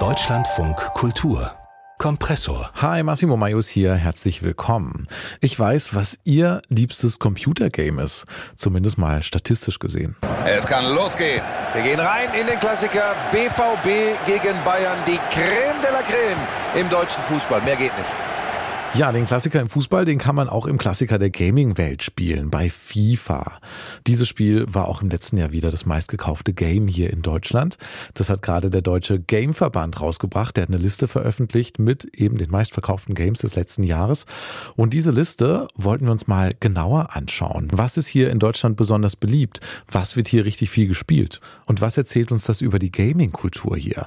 Deutschlandfunk Kultur Kompressor. Hi, Massimo Maius hier, herzlich willkommen. Ich weiß, was Ihr liebstes Computergame ist, zumindest mal statistisch gesehen. Es kann losgehen. Wir gehen rein in den Klassiker BVB gegen Bayern, die Creme de la Creme im deutschen Fußball. Mehr geht nicht. Ja, den Klassiker im Fußball, den kann man auch im Klassiker der Gaming-Welt spielen, bei FIFA. Dieses Spiel war auch im letzten Jahr wieder das meistgekaufte Game hier in Deutschland. Das hat gerade der Deutsche Gameverband rausgebracht. Der hat eine Liste veröffentlicht mit eben den meistverkauften Games des letzten Jahres. Und diese Liste wollten wir uns mal genauer anschauen. Was ist hier in Deutschland besonders beliebt? Was wird hier richtig viel gespielt? Und was erzählt uns das über die Gaming-Kultur hier?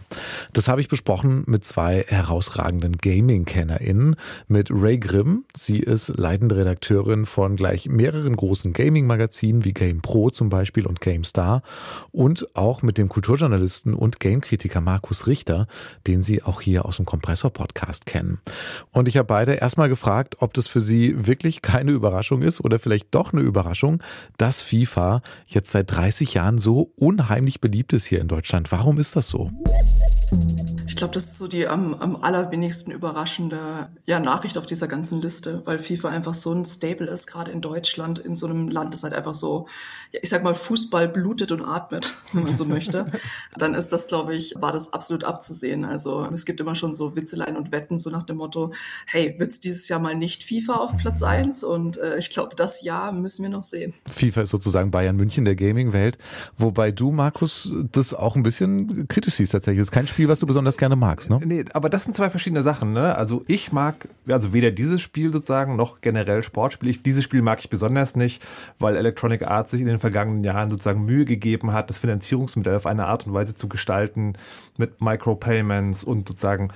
Das habe ich besprochen mit zwei herausragenden Gaming-KennerInnen, mit Ray Grimm. Sie ist leitende Redakteurin von gleich mehreren großen Gaming-Magazinen wie Game Pro zum Beispiel und GameStar und auch mit dem Kulturjournalisten und Gamekritiker Markus Richter, den Sie auch hier aus dem Kompressor-Podcast kennen. Und ich habe beide erstmal gefragt, ob das für Sie wirklich keine Überraschung ist oder vielleicht doch eine Überraschung, dass FIFA jetzt seit 30 Jahren so unheimlich beliebt ist hier in Deutschland. Warum ist das so? Ich glaube, das ist so die am, am allerwenigsten überraschende ja, Nachricht auf dieser ganzen Liste, weil FIFA einfach so ein Stable ist, gerade in Deutschland, in so einem Land, das halt einfach so, ich sag mal, Fußball blutet und atmet, wenn man so möchte. Dann ist das, glaube ich, war das absolut abzusehen. Also es gibt immer schon so Witzeleien und Wetten, so nach dem Motto, hey, wird's dieses Jahr mal nicht FIFA auf Platz eins? Und äh, ich glaube, das Jahr müssen wir noch sehen. FIFA ist sozusagen Bayern München der Gaming-Welt, wobei du, Markus, das auch ein bisschen kritisch siehst tatsächlich. Das ist kein Spiel, was du besonders gerne magst, ne? Nee, aber das sind zwei verschiedene Sachen, ne? Also ich mag, also weder dieses Spiel sozusagen noch generell Sportspiele. Ich, dieses Spiel mag ich besonders nicht, weil Electronic Arts sich in den vergangenen Jahren sozusagen Mühe gegeben hat, das Finanzierungsmodell auf eine Art und Weise zu gestalten mit Micropayments und sozusagen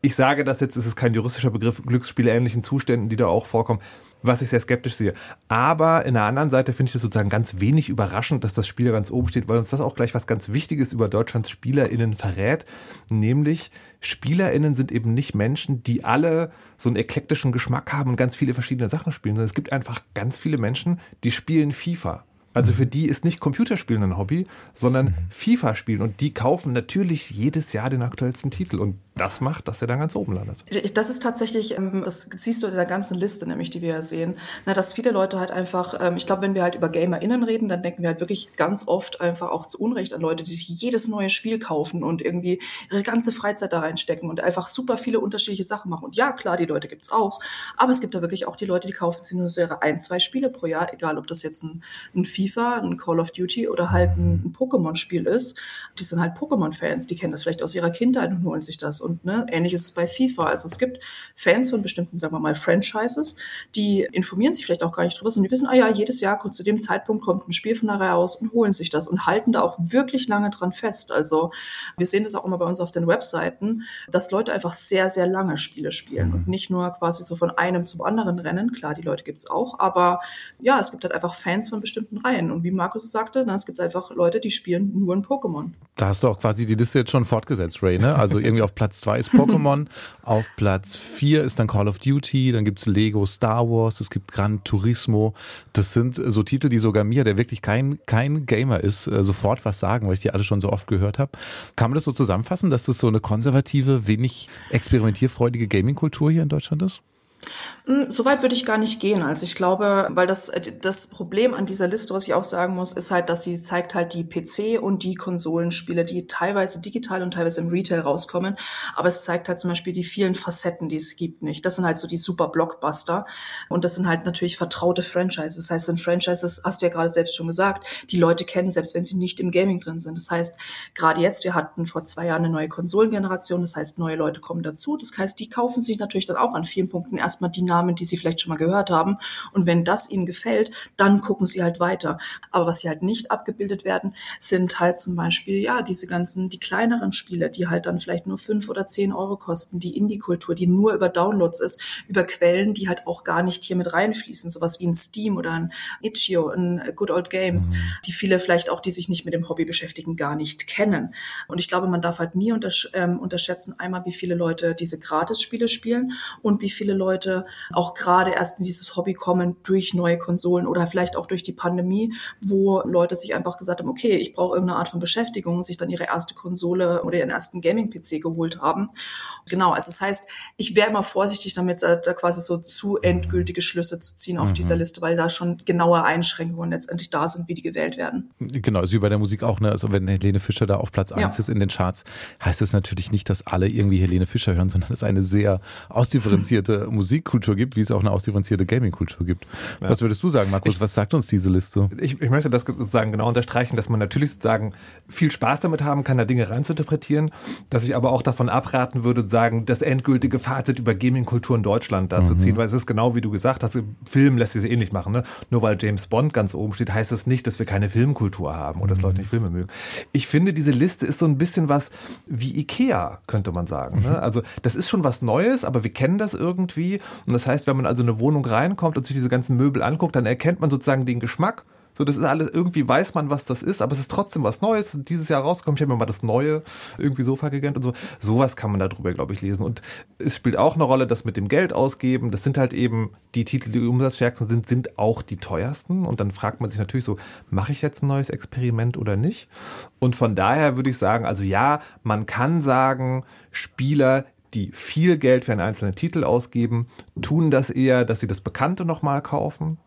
ich sage das jetzt, ist es kein juristischer Begriff, glücksspielähnlichen Zuständen, die da auch vorkommen was ich sehr skeptisch sehe. Aber in der anderen Seite finde ich das sozusagen ganz wenig überraschend, dass das Spiel ganz oben steht, weil uns das auch gleich was ganz Wichtiges über Deutschlands SpielerInnen verrät. Nämlich, SpielerInnen sind eben nicht Menschen, die alle so einen eklektischen Geschmack haben und ganz viele verschiedene Sachen spielen, sondern es gibt einfach ganz viele Menschen, die spielen FIFA. Also für die ist nicht Computerspielen ein Hobby, sondern mhm. FIFA spielen. Und die kaufen natürlich jedes Jahr den aktuellsten Titel. Und das macht, dass er dann ganz oben landet. Das ist tatsächlich, ähm, das siehst du in der ganzen Liste, nämlich, die wir ja sehen, dass viele Leute halt einfach, ähm, ich glaube, wenn wir halt über GamerInnen reden, dann denken wir halt wirklich ganz oft einfach auch zu Unrecht an Leute, die sich jedes neue Spiel kaufen und irgendwie ihre ganze Freizeit da reinstecken und einfach super viele unterschiedliche Sachen machen. Und ja, klar, die Leute gibt's auch, aber es gibt da wirklich auch die Leute, die kaufen sich nur so ihre ein, zwei Spiele pro Jahr, egal ob das jetzt ein, ein FIFA, ein Call of Duty oder halt ein, ein Pokémon-Spiel ist. Die sind halt Pokémon-Fans, die kennen das vielleicht aus ihrer Kindheit und holen sich das und ne, ähnlich ist es bei FIFA. Also es gibt Fans von bestimmten, sagen wir mal, Franchises, die informieren sich vielleicht auch gar nicht drüber, sondern die wissen, ah ja, jedes Jahr kommt zu dem Zeitpunkt kommt ein Spiel von der Reihe aus und holen sich das und halten da auch wirklich lange dran fest. Also wir sehen das auch immer bei uns auf den Webseiten, dass Leute einfach sehr, sehr lange Spiele spielen und nicht nur quasi so von einem zum anderen rennen. Klar, die Leute gibt's auch, aber ja, es gibt halt einfach Fans von bestimmten Reihen. Und wie Markus sagte, na, es gibt einfach Leute, die spielen nur ein Pokémon. Da hast du auch quasi die Liste jetzt schon fortgesetzt, Ray, ne? Also irgendwie auf Platz zwei ist Pokémon. Auf Platz 4 ist dann Call of Duty, dann gibt's Lego Star Wars, es gibt Gran Turismo. Das sind so Titel, die sogar mir, der wirklich kein, kein Gamer ist, äh, sofort was sagen, weil ich die alle schon so oft gehört habe. Kann man das so zusammenfassen, dass das so eine konservative, wenig experimentierfreudige Gaming-Kultur hier in Deutschland ist? Hm, Soweit würde ich gar nicht gehen. Also ich glaube, weil das, das Problem an dieser Liste, was ich auch sagen muss, ist halt, dass sie zeigt halt die PC- und die Konsolenspiele, die teilweise digital und teilweise im Retail rauskommen. Aber es zeigt halt zum Beispiel die vielen Facetten, die es gibt nicht. Das sind halt so die super Blockbuster. Und das sind halt natürlich vertraute Franchises. Das heißt, sind Franchises, hast du ja gerade selbst schon gesagt, die Leute kennen, selbst wenn sie nicht im Gaming drin sind. Das heißt, gerade jetzt, wir hatten vor zwei Jahren eine neue Konsolengeneration. Das heißt, neue Leute kommen dazu. Das heißt, die kaufen sich natürlich dann auch an vielen Punkten erstmal die Namen, die sie vielleicht schon mal gehört haben. Und wenn das ihnen gefällt, dann gucken sie halt weiter. Aber was sie halt nicht abgebildet werden, sind halt zum Beispiel, ja, diese ganzen, die kleineren Spiele, die halt dann vielleicht nur fünf oder zehn Euro kosten, die Indie-Kultur, die nur über Downloads ist, über Quellen, die halt auch gar nicht hier mit reinfließen, sowas wie ein Steam oder ein Itch.io, ein Good Old Games, mhm. die viele vielleicht auch, die sich nicht mit dem Hobby beschäftigen, gar nicht kennen. Und ich glaube, man darf halt nie untersch ähm, unterschätzen, einmal, wie viele Leute diese Gratis-Spiele spielen und wie viele Leute Leute auch gerade erst in dieses Hobby kommen durch neue Konsolen oder vielleicht auch durch die Pandemie, wo Leute sich einfach gesagt haben, okay, ich brauche irgendeine Art von Beschäftigung, sich dann ihre erste Konsole oder ihren ersten Gaming-PC geholt haben. Genau, also das heißt, ich wäre immer vorsichtig damit, da quasi so zu endgültige Schlüsse zu ziehen auf mhm. dieser Liste, weil da schon genaue Einschränkungen letztendlich da sind, wie die gewählt werden. Genau, ist wie bei der Musik auch, ne? Also wenn Helene Fischer da auf Platz ja. 1 ist in den Charts, heißt es natürlich nicht, dass alle irgendwie Helene Fischer hören, sondern es eine sehr ausdifferenzierte Musikkultur gibt, wie es auch eine ausdifferenzierte Gaming-Kultur gibt. Ja. Was würdest du sagen, Markus? Ich, was sagt uns diese Liste? Ich, ich möchte das sozusagen genau unterstreichen, dass man natürlich sozusagen viel Spaß damit haben kann, da Dinge reinzuinterpretieren, dass ich aber auch davon abraten würde, sagen, das endgültige Fazit über Gaming-Kultur in Deutschland da mhm. zu ziehen, weil es ist genau wie du gesagt hast, Film lässt sich es ähnlich machen. Ne? Nur weil James Bond ganz oben steht, heißt das nicht, dass wir keine Filmkultur haben oder dass Leute nicht Filme mögen. Ich finde, diese Liste ist so ein bisschen was wie Ikea, könnte man sagen. Ne? Also das ist schon was Neues, aber wir kennen das irgendwie. Und das heißt, wenn man also in eine Wohnung reinkommt und sich diese ganzen Möbel anguckt, dann erkennt man sozusagen den Geschmack so, das ist alles, irgendwie weiß man, was das ist, aber es ist trotzdem was Neues. Dieses Jahr rausgekommen, ich habe mir mal das neue irgendwie Sofa gegönnt und so. Sowas kann man darüber, glaube ich, lesen. Und es spielt auch eine Rolle, das mit dem Geld ausgeben. Das sind halt eben die Titel, die umsatzstärksten sind, sind auch die teuersten. Und dann fragt man sich natürlich so, mache ich jetzt ein neues Experiment oder nicht? Und von daher würde ich sagen, also ja, man kann sagen, Spieler, die viel Geld für einen einzelnen Titel ausgeben, tun das eher, dass sie das Bekannte nochmal kaufen.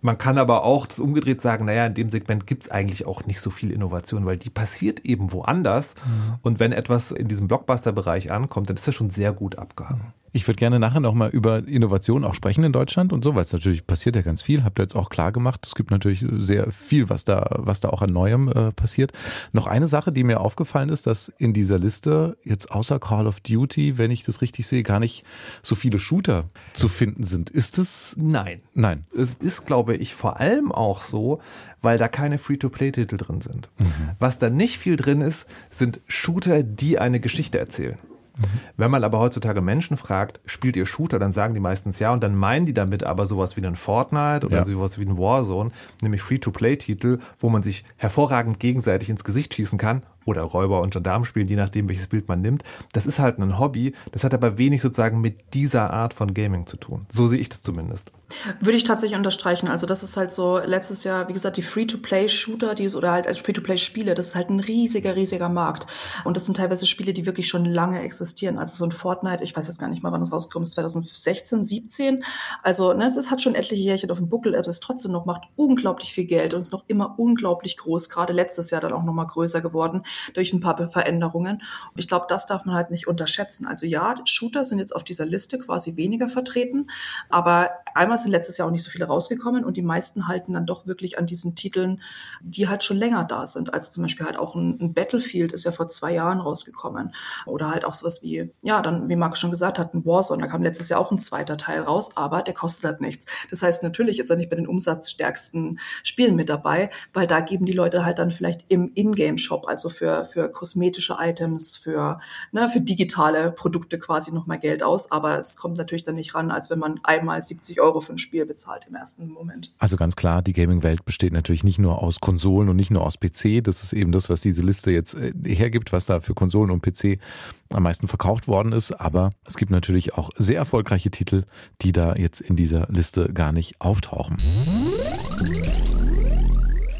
Man kann aber auch das umgedreht sagen, naja, in dem Segment gibt es eigentlich auch nicht so viel Innovation, weil die passiert eben woanders. Mhm. Und wenn etwas in diesem Blockbuster-Bereich ankommt, dann ist das schon sehr gut abgehangen. Ich würde gerne nachher nochmal über Innovation auch sprechen in Deutschland und so, weil es natürlich passiert ja ganz viel. Habt ihr jetzt auch klar gemacht. Es gibt natürlich sehr viel, was da, was da auch an Neuem äh, passiert. Noch eine Sache, die mir aufgefallen ist, dass in dieser Liste jetzt außer Call of Duty, wenn ich das richtig sehe, gar nicht so viele Shooter zu finden sind. Ist es? Nein. Nein. Es ist, glaube ich, vor allem auch so, weil da keine Free-to-Play-Titel drin sind. Mhm. Was da nicht viel drin ist, sind Shooter, die eine Geschichte erzählen. Mhm. Wenn man aber heutzutage Menschen fragt, spielt ihr Shooter, dann sagen die meistens ja und dann meinen die damit aber sowas wie einen Fortnite oder ja. sowas wie einen Warzone, nämlich Free-to-Play-Titel, wo man sich hervorragend gegenseitig ins Gesicht schießen kann oder Räuber und Gendarmen spielen, je nachdem, welches Bild man nimmt. Das ist halt ein Hobby. Das hat aber wenig sozusagen mit dieser Art von Gaming zu tun. So sehe ich das zumindest. Würde ich tatsächlich unterstreichen. Also das ist halt so letztes Jahr, wie gesagt, die Free-to-Play-Shooter, die oder halt Free-to-Play-Spiele, das ist halt ein riesiger, riesiger Markt. Und das sind teilweise Spiele, die wirklich schon lange existieren. Also so ein Fortnite, ich weiß jetzt gar nicht mal, wann das rausgekommen ist, 2016, 17. Also ne, es ist, hat schon etliche Jährchen auf dem Buckel, aber es ist trotzdem noch, macht unglaublich viel Geld und ist noch immer unglaublich groß. Gerade letztes Jahr dann auch noch mal größer geworden durch ein paar Veränderungen. Ich glaube, das darf man halt nicht unterschätzen. Also ja, Shooter sind jetzt auf dieser Liste quasi weniger vertreten, aber einmal sind letztes Jahr auch nicht so viele rausgekommen und die meisten halten dann doch wirklich an diesen Titeln, die halt schon länger da sind. Also zum Beispiel halt auch ein, ein Battlefield ist ja vor zwei Jahren rausgekommen oder halt auch sowas wie, ja, dann, wie Marc schon gesagt hat, ein Warzone, da kam letztes Jahr auch ein zweiter Teil raus, aber der kostet halt nichts. Das heißt, natürlich ist er nicht bei den umsatzstärksten Spielen mit dabei, weil da geben die Leute halt dann vielleicht im Ingame-Shop, also für, für kosmetische Items, für, ne, für digitale Produkte quasi nochmal Geld aus. Aber es kommt natürlich dann nicht ran, als wenn man einmal 70 Euro für ein Spiel bezahlt im ersten Moment. Also ganz klar, die Gaming-Welt besteht natürlich nicht nur aus Konsolen und nicht nur aus PC. Das ist eben das, was diese Liste jetzt äh, hergibt, was da für Konsolen und PC am meisten verkauft worden ist. Aber es gibt natürlich auch sehr erfolgreiche Titel, die da jetzt in dieser Liste gar nicht auftauchen.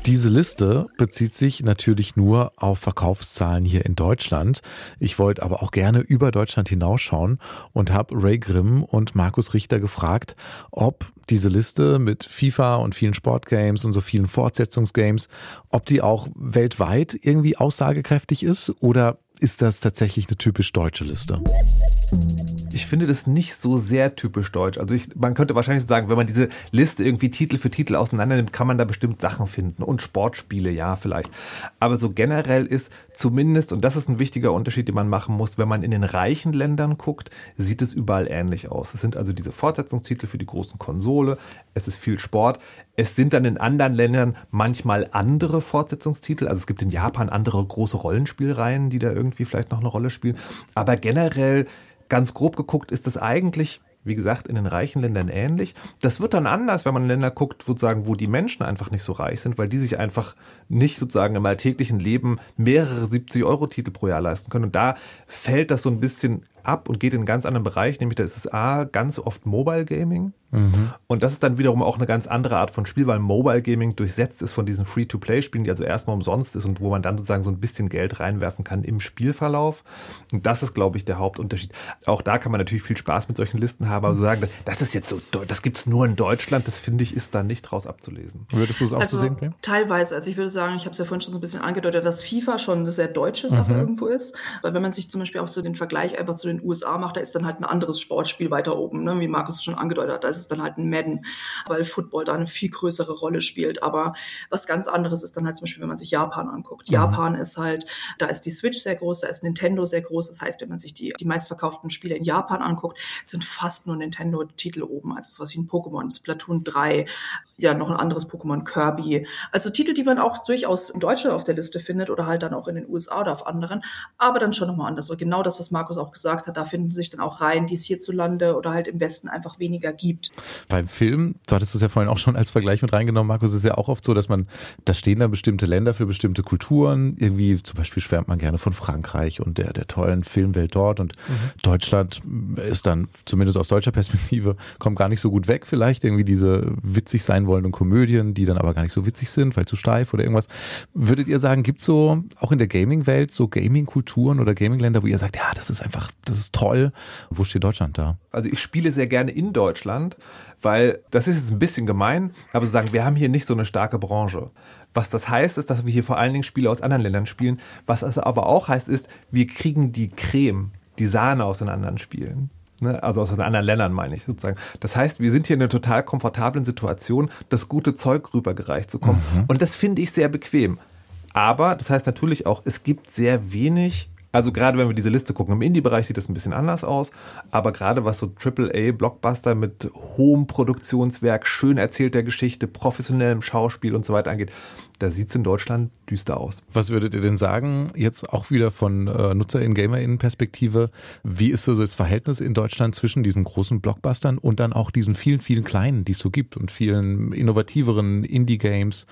Diese Liste bezieht sich natürlich nur auf Verkaufszahlen hier in Deutschland. Ich wollte aber auch gerne über Deutschland hinausschauen und habe Ray Grimm und Markus Richter gefragt, ob diese Liste mit FIFA und vielen Sportgames und so vielen Fortsetzungsgames, ob die auch weltweit irgendwie aussagekräftig ist oder ist das tatsächlich eine typisch deutsche Liste? Ich finde das nicht so sehr typisch deutsch. Also ich, man könnte wahrscheinlich sagen, wenn man diese Liste irgendwie Titel für Titel auseinander nimmt, kann man da bestimmt Sachen finden. Und Sportspiele, ja, vielleicht. Aber so generell ist zumindest, und das ist ein wichtiger Unterschied, den man machen muss, wenn man in den reichen Ländern guckt, sieht es überall ähnlich aus. Es sind also diese Fortsetzungstitel für die großen Konsole. Es ist viel Sport. Es sind dann in anderen Ländern manchmal andere Fortsetzungstitel. Also es gibt in Japan andere große Rollenspielreihen, die da irgendwie vielleicht noch eine Rolle spielen. Aber generell ganz grob geguckt ist es eigentlich wie gesagt, in den reichen Ländern ähnlich. Das wird dann anders, wenn man in Länder guckt, sozusagen, wo die Menschen einfach nicht so reich sind, weil die sich einfach nicht sozusagen im alltäglichen Leben mehrere 70-Euro-Titel pro Jahr leisten können. Und da fällt das so ein bisschen ab und geht in einen ganz anderen Bereich, nämlich da ist es A, ganz oft Mobile Gaming. Mhm. Und das ist dann wiederum auch eine ganz andere Art von Spiel, weil Mobile Gaming durchsetzt ist von diesen Free-to-Play-Spielen, die also erstmal umsonst ist und wo man dann sozusagen so ein bisschen Geld reinwerfen kann im Spielverlauf. Und das ist, glaube ich, der Hauptunterschied. Auch da kann man natürlich viel Spaß mit solchen Listen haben, aber so sagen, das ist jetzt so, das gibt es nur in Deutschland, das finde ich, ist da nicht draus abzulesen. Würdest du es auch also, so sehen, Claire? Teilweise. Also ich würde sagen, ich habe es ja vorhin schon so ein bisschen angedeutet, dass FIFA schon eine sehr deutsche Sache mhm. irgendwo ist. Weil wenn man sich zum Beispiel auch so den Vergleich einfach zu den USA macht, da ist dann halt ein anderes Sportspiel weiter oben, ne? wie Markus schon angedeutet hat. Da ist es dann halt ein Madden, weil Football da eine viel größere Rolle spielt. Aber was ganz anderes ist dann halt zum Beispiel, wenn man sich Japan anguckt. Mhm. Japan ist halt, da ist die Switch sehr groß, da ist Nintendo sehr groß. Das heißt, wenn man sich die, die meistverkauften Spiele in Japan anguckt, sind fast nur Nintendo-Titel oben. Also sowas wie ein Pokémon, Splatoon 3, ja, noch ein anderes Pokémon Kirby. Also Titel, die man auch durchaus in Deutschland auf der Liste findet oder halt dann auch in den USA oder auf anderen, aber dann schon nochmal anders. Und genau das, was Markus auch gesagt hat, da finden sich dann auch Reihen, die es hierzulande oder halt im Westen einfach weniger gibt. Beim Film, du hattest es ja vorhin auch schon als Vergleich mit reingenommen, Markus, ist ja auch oft so, dass man, da stehen da bestimmte Länder für bestimmte Kulturen. Irgendwie zum Beispiel schwärmt man gerne von Frankreich und der, der tollen Filmwelt dort und mhm. Deutschland ist dann, zumindest aus deutscher Perspektive, kommt gar nicht so gut weg vielleicht. Irgendwie diese witzig sein wollenden Komödien, die dann aber gar nicht so witzig sind, weil zu steif oder irgendwas. Würdet ihr sagen, gibt es so auch in der Gaming-Welt so Gaming-Kulturen oder Gaming-Länder, wo ihr sagt, ja, das ist einfach, das ist toll. Wo steht Deutschland da? Also ich spiele sehr gerne in Deutschland, weil das ist jetzt ein bisschen gemein, aber zu sagen, wir haben hier nicht so eine starke Branche. Was das heißt, ist, dass wir hier vor allen Dingen Spiele aus anderen Ländern spielen. Was das aber auch heißt, ist, wir kriegen die Creme, die Sahne aus den anderen Spielen. Ne? Also aus den anderen Ländern meine ich sozusagen. Das heißt, wir sind hier in einer total komfortablen Situation, das gute Zeug rübergereicht zu kommen. Mhm. Und das finde ich sehr bequem. Aber das heißt natürlich auch, es gibt sehr wenig also gerade wenn wir diese Liste gucken, im Indie-Bereich sieht das ein bisschen anders aus, aber gerade was so AAA-Blockbuster mit hohem Produktionswerk, schön erzählter Geschichte, professionellem Schauspiel und so weiter angeht, da sieht es in Deutschland düster aus. Was würdet ihr denn sagen, jetzt auch wieder von äh, NutzerInnen, GamerInnen-Perspektive, wie ist so das Verhältnis in Deutschland zwischen diesen großen Blockbustern und dann auch diesen vielen, vielen kleinen, die es so gibt und vielen innovativeren Indie-Games?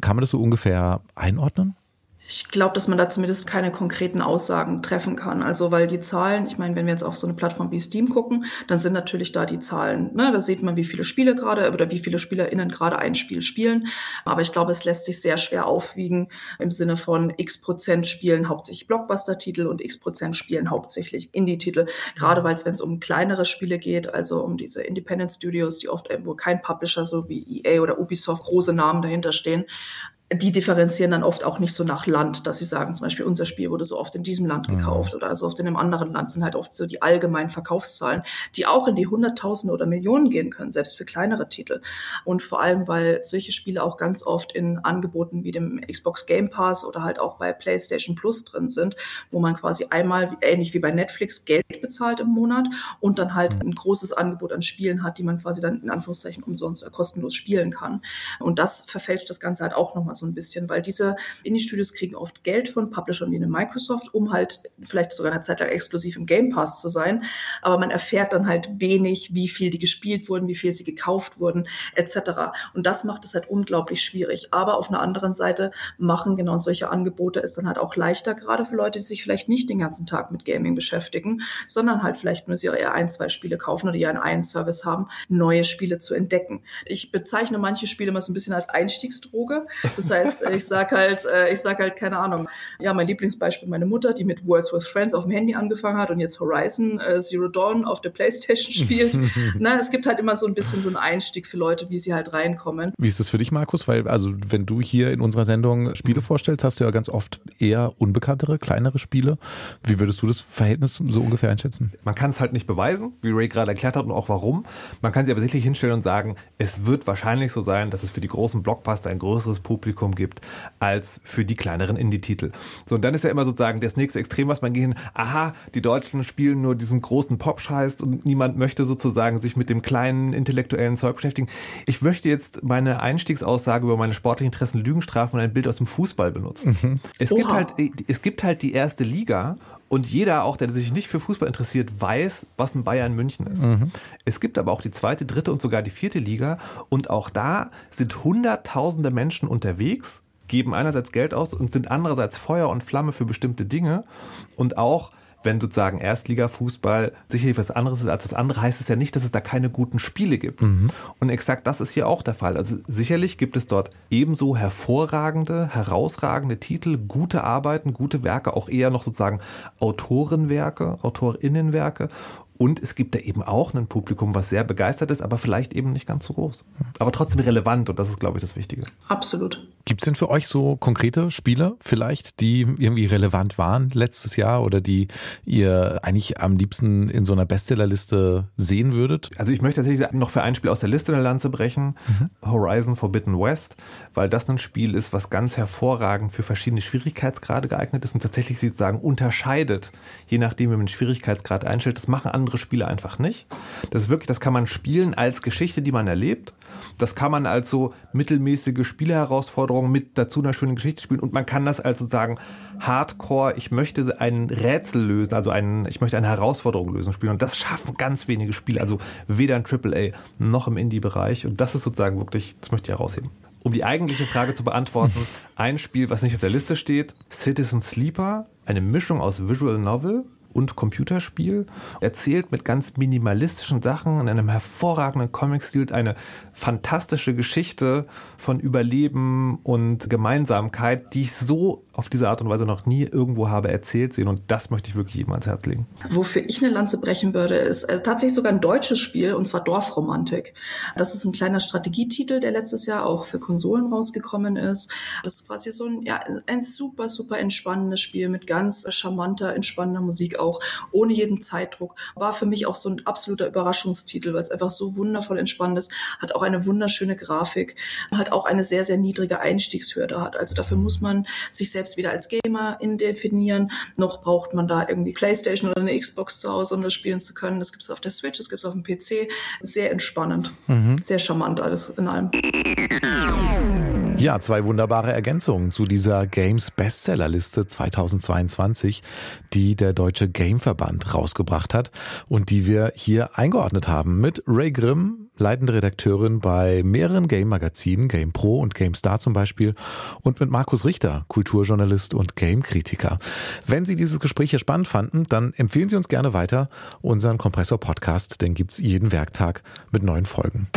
Kann man das so ungefähr einordnen? Ich glaube, dass man da zumindest keine konkreten Aussagen treffen kann. Also, weil die Zahlen, ich meine, wenn wir jetzt auf so eine Plattform wie Steam gucken, dann sind natürlich da die Zahlen. Ne? Da sieht man, wie viele Spiele gerade oder wie viele SpielerInnen gerade ein Spiel spielen. Aber ich glaube, es lässt sich sehr schwer aufwiegen im Sinne von x Prozent spielen hauptsächlich Blockbuster-Titel und x Prozent spielen hauptsächlich Indie-Titel. Gerade weil es, wenn es um kleinere Spiele geht, also um diese Independent Studios, die oft irgendwo kein Publisher, so wie EA oder Ubisoft, große Namen dahinter stehen, die differenzieren dann oft auch nicht so nach Land, dass sie sagen, zum Beispiel unser Spiel wurde so oft in diesem Land mhm. gekauft mhm. oder so oft in einem anderen Land sind halt oft so die allgemeinen Verkaufszahlen, die auch in die Hunderttausende oder Millionen gehen können, selbst für kleinere Titel. Und vor allem, weil solche Spiele auch ganz oft in Angeboten wie dem Xbox Game Pass oder halt auch bei PlayStation Plus drin sind, wo man quasi einmal, ähnlich wie bei Netflix, Geld bezahlt im Monat und dann halt mhm. ein großes Angebot an Spielen hat, die man quasi dann in Anführungszeichen umsonst oder kostenlos spielen kann. Und das verfälscht das Ganze halt auch nochmal so so ein bisschen, weil diese Indie-Studios kriegen oft Geld von Publishern wie eine Microsoft, um halt vielleicht sogar eine Zeit lang exklusiv im Game Pass zu sein. Aber man erfährt dann halt wenig, wie viel die gespielt wurden, wie viel sie gekauft wurden, etc. Und das macht es halt unglaublich schwierig. Aber auf einer anderen Seite machen genau solche Angebote es dann halt auch leichter, gerade für Leute, die sich vielleicht nicht den ganzen Tag mit Gaming beschäftigen, sondern halt vielleicht nur ihre ein, zwei Spiele kaufen oder ihren einen Service haben, neue Spiele zu entdecken. Ich bezeichne manche Spiele mal so ein bisschen als Einstiegsdroge. Das heißt, ich sag halt, äh, ich sag halt, keine Ahnung. Ja, mein Lieblingsbeispiel, meine Mutter, die mit Worlds with Friends auf dem Handy angefangen hat und jetzt Horizon äh, Zero Dawn auf der Playstation spielt. Na, es gibt halt immer so ein bisschen so einen Einstieg für Leute, wie sie halt reinkommen. Wie ist das für dich, Markus? Weil, also, wenn du hier in unserer Sendung Spiele vorstellst, hast du ja ganz oft eher unbekanntere, kleinere Spiele. Wie würdest du das Verhältnis so ungefähr einschätzen? Man kann es halt nicht beweisen, wie Ray gerade erklärt hat und auch warum. Man kann sich aber sicherlich hinstellen und sagen, es wird wahrscheinlich so sein, dass es für die großen Blockbuster ein größeres Publikum Publikum gibt, als für die kleineren Indie-Titel. So, und dann ist ja immer sozusagen das nächste Extrem, was man gehen, aha, die Deutschen spielen nur diesen großen Pop-Scheiß und niemand möchte sozusagen sich mit dem kleinen intellektuellen Zeug beschäftigen. Ich möchte jetzt meine Einstiegsaussage über meine sportlichen Interessen Lügen strafen und ein Bild aus dem Fußball benutzen. Mhm. Es, gibt halt, es gibt halt die erste Liga und jeder, auch der sich nicht für Fußball interessiert, weiß, was ein Bayern München ist. Mhm. Es gibt aber auch die zweite, dritte und sogar die vierte Liga. Und auch da sind hunderttausende Menschen unterwegs, geben einerseits Geld aus und sind andererseits Feuer und Flamme für bestimmte Dinge. Und auch wenn sozusagen Erstliga-Fußball sicherlich was anderes ist als das andere, heißt es ja nicht, dass es da keine guten Spiele gibt. Mhm. Und exakt das ist hier auch der Fall. Also sicherlich gibt es dort ebenso hervorragende, herausragende Titel, gute Arbeiten, gute Werke, auch eher noch sozusagen Autorenwerke, Autorinnenwerke. Und es gibt da eben auch ein Publikum, was sehr begeistert ist, aber vielleicht eben nicht ganz so groß. Aber trotzdem relevant und das ist, glaube ich, das Wichtige. Absolut. Gibt es denn für euch so konkrete Spiele vielleicht, die irgendwie relevant waren letztes Jahr oder die ihr eigentlich am liebsten in so einer Bestsellerliste sehen würdet? Also ich möchte tatsächlich noch für ein Spiel aus der Liste eine Lanze brechen, mhm. Horizon Forbidden West, weil das ein Spiel ist, was ganz hervorragend für verschiedene Schwierigkeitsgrade geeignet ist und tatsächlich sozusagen unterscheidet, je nachdem, wie man den Schwierigkeitsgrad einstellt. Das machen andere Spiele einfach nicht. Das ist wirklich, das kann man spielen als Geschichte, die man erlebt. Das kann man als so mittelmäßige Spieleherausforderung mit dazu einer schönen Geschichte spielen und man kann das als sozusagen Hardcore, ich möchte ein Rätsel lösen, also ein, ich möchte eine Herausforderung lösen spielen und das schaffen ganz wenige Spiele, also weder im AAA noch im Indie-Bereich und das ist sozusagen wirklich, das möchte ich herausheben um die eigentliche Frage zu beantworten, ein Spiel, was nicht auf der Liste steht, Citizen Sleeper, eine Mischung aus Visual Novel und Computerspiel. Erzählt mit ganz minimalistischen Sachen in einem hervorragenden Comic-Stil eine fantastische Geschichte von Überleben und Gemeinsamkeit, die ich so auf diese Art und Weise noch nie irgendwo habe erzählt sehen. Und das möchte ich wirklich jedem ans Herz legen. Wofür ich eine Lanze brechen würde, ist äh, tatsächlich sogar ein deutsches Spiel, und zwar Dorfromantik. Das ist ein kleiner Strategietitel, der letztes Jahr auch für Konsolen rausgekommen ist. Das ist quasi so ein, ja, ein super, super entspannendes Spiel mit ganz charmanter, entspannender Musik auch, ohne jeden Zeitdruck. War für mich auch so ein absoluter Überraschungstitel, weil es einfach so wundervoll entspannt ist, hat auch eine wunderschöne Grafik, hat auch eine sehr, sehr niedrige Einstiegshürde hat. Also dafür muss man sich selbst selbst weder als Gamer in definieren, noch braucht man da irgendwie Playstation oder eine Xbox zu Hause, um das spielen zu können. Das gibt es auf der Switch, das gibt es auf dem PC. Sehr entspannend, mhm. sehr charmant alles in allem. Ja, zwei wunderbare Ergänzungen zu dieser Games Bestsellerliste 2022, die der Deutsche Gameverband rausgebracht hat und die wir hier eingeordnet haben mit Ray Grimm, leitende Redakteurin bei mehreren Game-Magazinen, Game Pro und GameStar zum Beispiel, und mit Markus Richter, Kulturjournalist und Game-Kritiker. Wenn Sie dieses Gespräch hier spannend fanden, dann empfehlen Sie uns gerne weiter unseren Kompressor-Podcast, den gibt's jeden Werktag mit neuen Folgen.